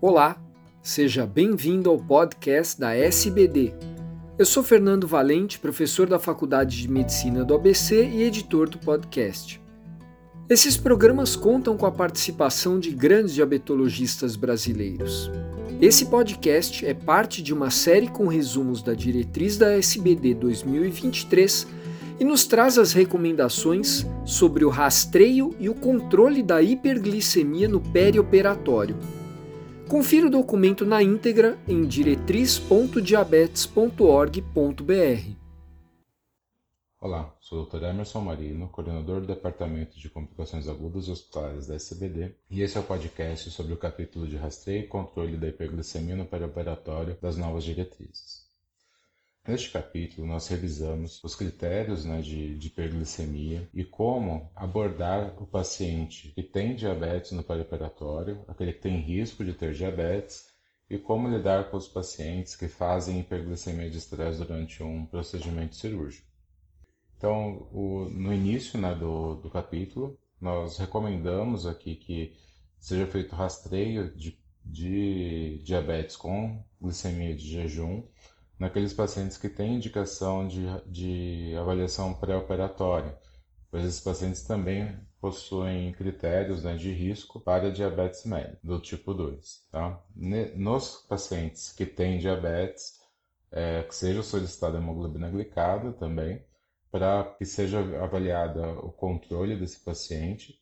Olá, seja bem-vindo ao podcast da SBD. Eu sou Fernando Valente, professor da Faculdade de Medicina do ABC e editor do podcast. Esses programas contam com a participação de grandes diabetologistas brasileiros. Esse podcast é parte de uma série com resumos da diretriz da SBD 2023 e nos traz as recomendações sobre o rastreio e o controle da hiperglicemia no perioperatório Confira o documento na íntegra em diretriz.diabetes.org.br. Olá, sou o Dr. Emerson Marino, coordenador do Departamento de Complicações Agudas e Hospitalares da SCBD, e esse é o podcast sobre o capítulo de rastreio e controle da hiperglicemia no perioperatório das novas diretrizes. Neste capítulo, nós revisamos os critérios né, de, de hiperglicemia e como abordar o paciente que tem diabetes no perioperatório, aquele que tem risco de ter diabetes, e como lidar com os pacientes que fazem hiperglicemia de estresse durante um procedimento cirúrgico. Então, o, no início né, do, do capítulo, nós recomendamos aqui que seja feito rastreio de, de diabetes com glicemia de jejum naqueles pacientes que têm indicação de, de avaliação pré-operatória, pois esses pacientes também possuem critérios né, de risco para diabetes médio, do tipo 2. Tá? Nos pacientes que têm diabetes, é, que seja solicitada hemoglobina glicada também, para que seja avaliada o controle desse paciente.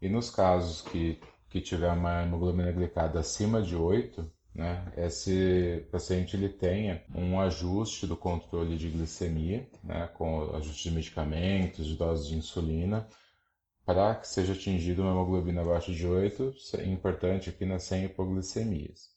E nos casos que, que tiver uma hemoglobina glicada acima de 8, né, esse paciente ele tenha um ajuste do controle de glicemia, né, com ajuste de medicamentos, de doses de insulina, para que seja atingido uma hemoglobina abaixo de 8, é importante aqui nas 100 hipoglicemias.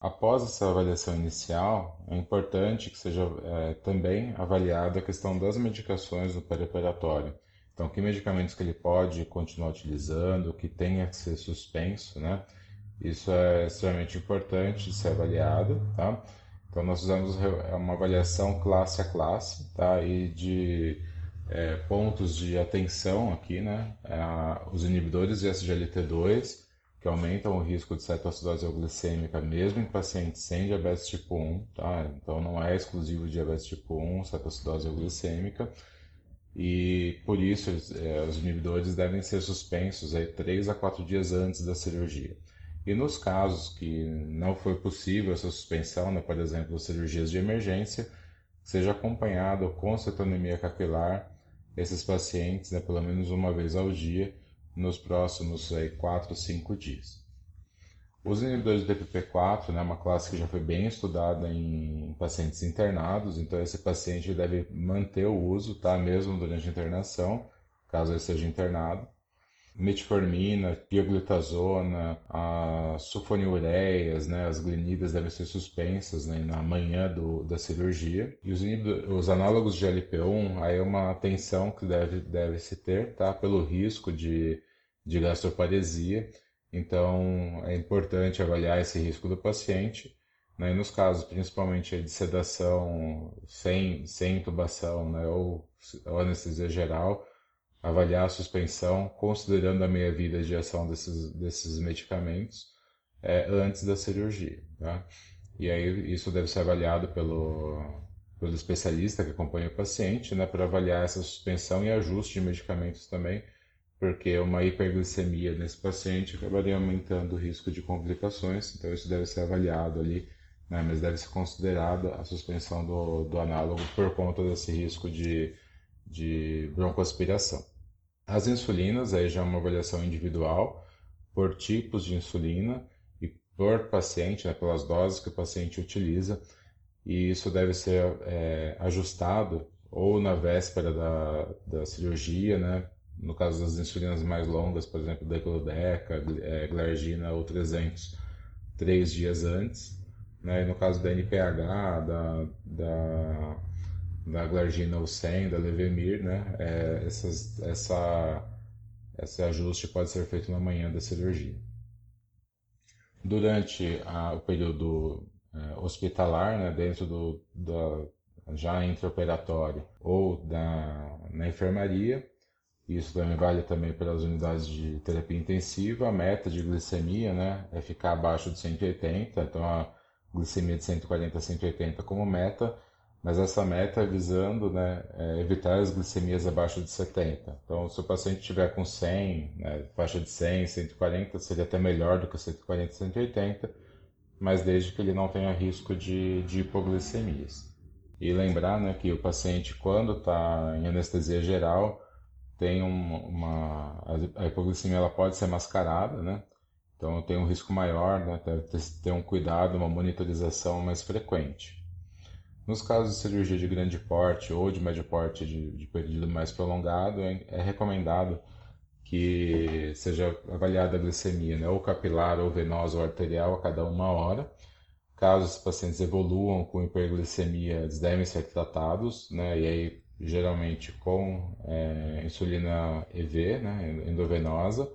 Após essa avaliação inicial, é importante que seja é, também avaliada a questão das medicações no perioperatório. Então, que medicamentos que ele pode continuar utilizando, que tenha que ser suspenso, né? Isso é extremamente importante de ser avaliado, tá? Então, nós fizemos é uma avaliação classe a classe, tá? E de é, pontos de atenção aqui, né? É, os inibidores de SGLT2, que aumentam o risco de cetoacidose euglicêmica mesmo em pacientes sem diabetes tipo 1, tá? Então, não é exclusivo de diabetes tipo 1, cetoacidose euglicêmica. E por isso, é, os inibidores devem ser suspensos aí 3 a 4 dias antes da cirurgia. E nos casos que não foi possível essa suspensão, né, por exemplo, cirurgias de emergência, seja acompanhado com cetonemia capilar esses pacientes, né, pelo menos uma vez ao dia, nos próximos aí, 4, 5 dias. Os inibidores do DPP-4 é né, uma classe que já foi bem estudada em pacientes internados, então esse paciente deve manter o uso, tá, mesmo durante a internação, caso ele seja internado metformina, pioglitazona, as sulfonilureias, né, as glinidas devem ser suspensas né, na manhã do, da cirurgia. E os, os análogos de LP1, aí é uma atenção que deve, deve se ter, tá, pelo risco de, de gastroparesia. Então, é importante avaliar esse risco do paciente. Né, e nos casos, principalmente de sedação sem, sem intubação né, ou, ou anestesia geral, avaliar a suspensão, considerando a meia-vida de ação desses, desses medicamentos é, antes da cirurgia. Tá? E aí isso deve ser avaliado pelo, pelo especialista que acompanha o paciente, né, para avaliar essa suspensão e ajuste de medicamentos também, porque uma hiperglicemia nesse paciente acabaria aumentando o risco de complicações, então isso deve ser avaliado ali, né, mas deve ser considerada a suspensão do, do análogo por conta desse risco de, de broncoaspiração. As insulinas, aí já é uma avaliação individual por tipos de insulina e por paciente, né, pelas doses que o paciente utiliza, e isso deve ser é, ajustado ou na véspera da, da cirurgia, né, no caso das insulinas mais longas, por exemplo, Degludec, é, Glargina ou 300, três dias antes, né, e no caso da NPH, da, da da Glargina ou 100, da Levemir, né? É, essas, essa, esse ajuste pode ser feito na manhã da cirurgia. Durante a, o período é, hospitalar, né, dentro do da, já intraoperatório ou da, na enfermaria, Isso também vale também para as unidades de terapia intensiva. A meta de glicemia né, é ficar abaixo de 180, então a glicemia de 140 a 180 como meta, mas essa meta é visando né, é evitar as glicemias abaixo de 70. Então, se o paciente estiver com 100, né, faixa de 100, 140, seria até melhor do que 140, 180, mas desde que ele não tenha risco de, de hipoglicemias. E lembrar né, que o paciente, quando está em anestesia geral, tem uma, uma, a hipoglicemia ela pode ser mascarada, né? Então tem um risco maior, né? Deve ter, ter um cuidado, uma monitorização mais frequente. Nos casos de cirurgia de grande porte ou de médio porte de, de período mais prolongado, é, é, recomendado que seja avaliada a glicemia, né? ou capilar, ou venosa, ou arterial a cada uma hora. Caso os pacientes evoluam com hiperglicemia, eles devem ser tratados, né? E aí geralmente com é, insulina EV, né, endovenosa,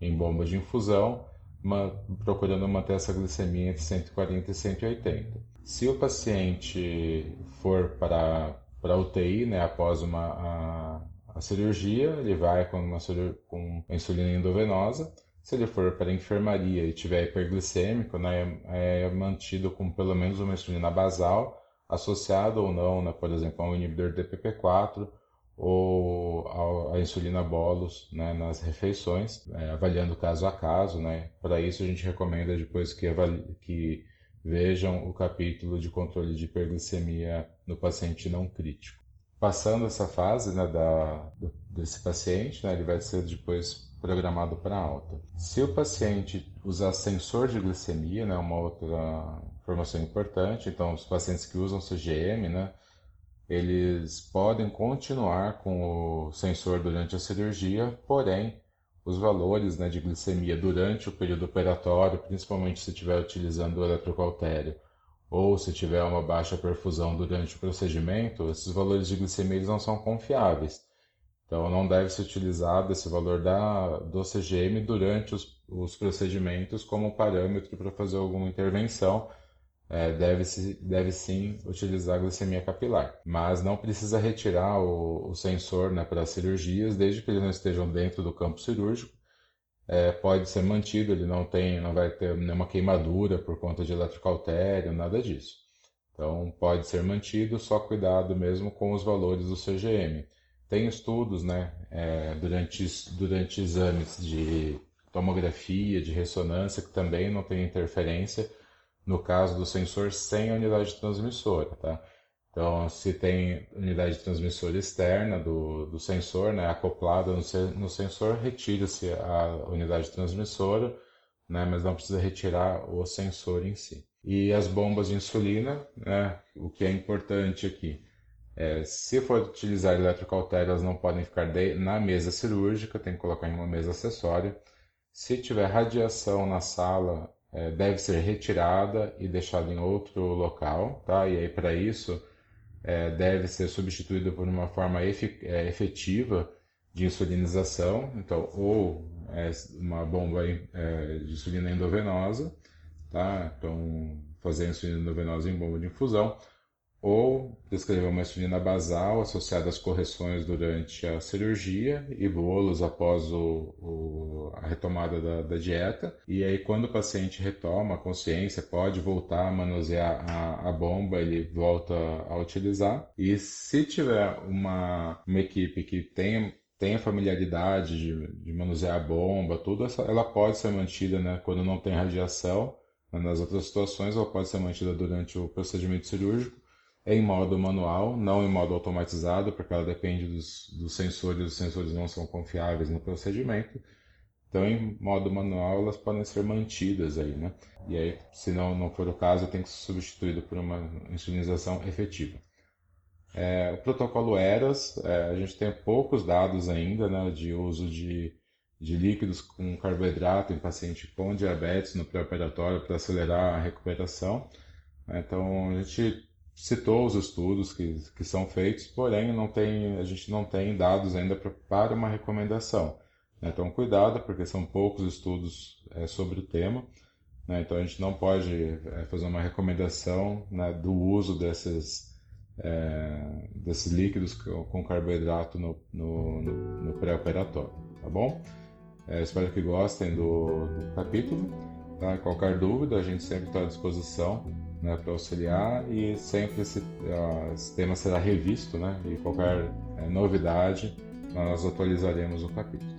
em bomba de infusão, uma, procurando manter essa glicemia entre 140 e 180. Se o paciente for para, para UTI, né, após uma, a, a cirurgia, ele vai com uma com insulina endovenosa. Se ele for para a enfermaria e tiver hiperglicêmico, né, é, é mantido com pelo menos uma insulina basal, associado ou não, né, por exemplo, a um inibidor de DPP4 ou a, insulina bolus né, nas refeições, é, avaliando caso a caso. Né. Para isso, a gente recomenda depois que, que vejam o capítulo de controle de hiperglicemia no paciente não crítico. Passando essa fase né, da, desse paciente, né, ele vai ser depois programado para alta. Se o paciente usar sensor de glicemia, né, uma outra informação importante, então os pacientes que usam CGM, né, eles podem continuar com o sensor durante a cirurgia, porém os valores né, de glicemia durante o período operatório, principalmente se estiver utilizando o eletrocautério ou se tiver uma baixa perfusão durante o procedimento, esses valores de glicemia não são confiáveis. Então, não deve ser utilizado esse valor da, do CGM durante os, os procedimentos como parâmetro para fazer alguma intervenção. É, deve, -se, deve sim utilizar a glicemia capilar, mas não precisa retirar o, o sensor né, para cirurgias, desde que eles não estejam dentro do campo cirúrgico. É, pode ser mantido, ele não tem, não vai ter nenhuma queimadura por conta de eletrocautério, nada disso. Então pode ser mantido, só cuidado mesmo com os valores do CGM. Tem estudos, né, é, durante, durante exames de tomografia, de ressonância, que também não tem interferência no caso do sensor sem a unidade transmissora, tá? Então, se tem unidade transmissora externa do, do sensor, né, acoplada no, no sensor, retira-se a unidade transmissora, né, mas não precisa retirar o sensor em si. E as bombas de insulina, né, o que é importante aqui, é, se for utilizar eletrocautério, elas não podem ficar de, na mesa cirúrgica, tem que colocar em uma mesa acessória. Se tiver radiação na sala, é, deve ser retirada e deixada em outro local, tá? E aí para isso é, deve ser substituída por uma forma é, efetiva de insulinização, então ou é, uma bomba é, de insulina endovenosa, tá? Então fazer insulina endovenosa em bomba de infusão ou prescrever uma insulina basal associada às correções durante a cirurgia e bolos após o, o, a retomada da, da, dieta. E aí, quando o paciente retoma a consciência, pode voltar a manusear a, a bomba, ele volta a utilizar. E se tiver uma, uma equipe que tenha tenha familiaridade de, de, manusear a bomba, tudo, essa, ela pode ser mantida né, quando não tem radiação. Nas outras situações, ela pode ser mantida durante o procedimento cirúrgico em modo manual, não em modo automatizado, porque ela depende dos, dos sensores, os sensores não são confiáveis no procedimento. Então, em modo manual, elas podem ser mantidas aí, né? E aí, se não, não for o caso, tem que ser substituído por uma insulinização efetiva. É, o protocolo ERAS, é, a gente tem poucos dados ainda né, de uso de, de líquidos com carboidrato em paciente com diabetes no pré-operatório para acelerar a recuperação. Então, a gente citou os estudos que, que são feitos, porém não tem, a gente não tem dados ainda pra, para uma recomendação. Né? Então, cuidado, porque são poucos estudos é, sobre o tema. Né? Então, a gente não pode é, fazer uma recomendação né, do uso desses, é, desses líquidos com carboidrato no, no, no, pré-operatório, tá bom? É, espero que gostem do, do capítulo. Tá? Qualquer dúvida, a gente sempre está à disposição né, para auxiliar e sempre esse, esse, tema será revisto né, e qualquer é, novidade nós atualizaremos o capítulo.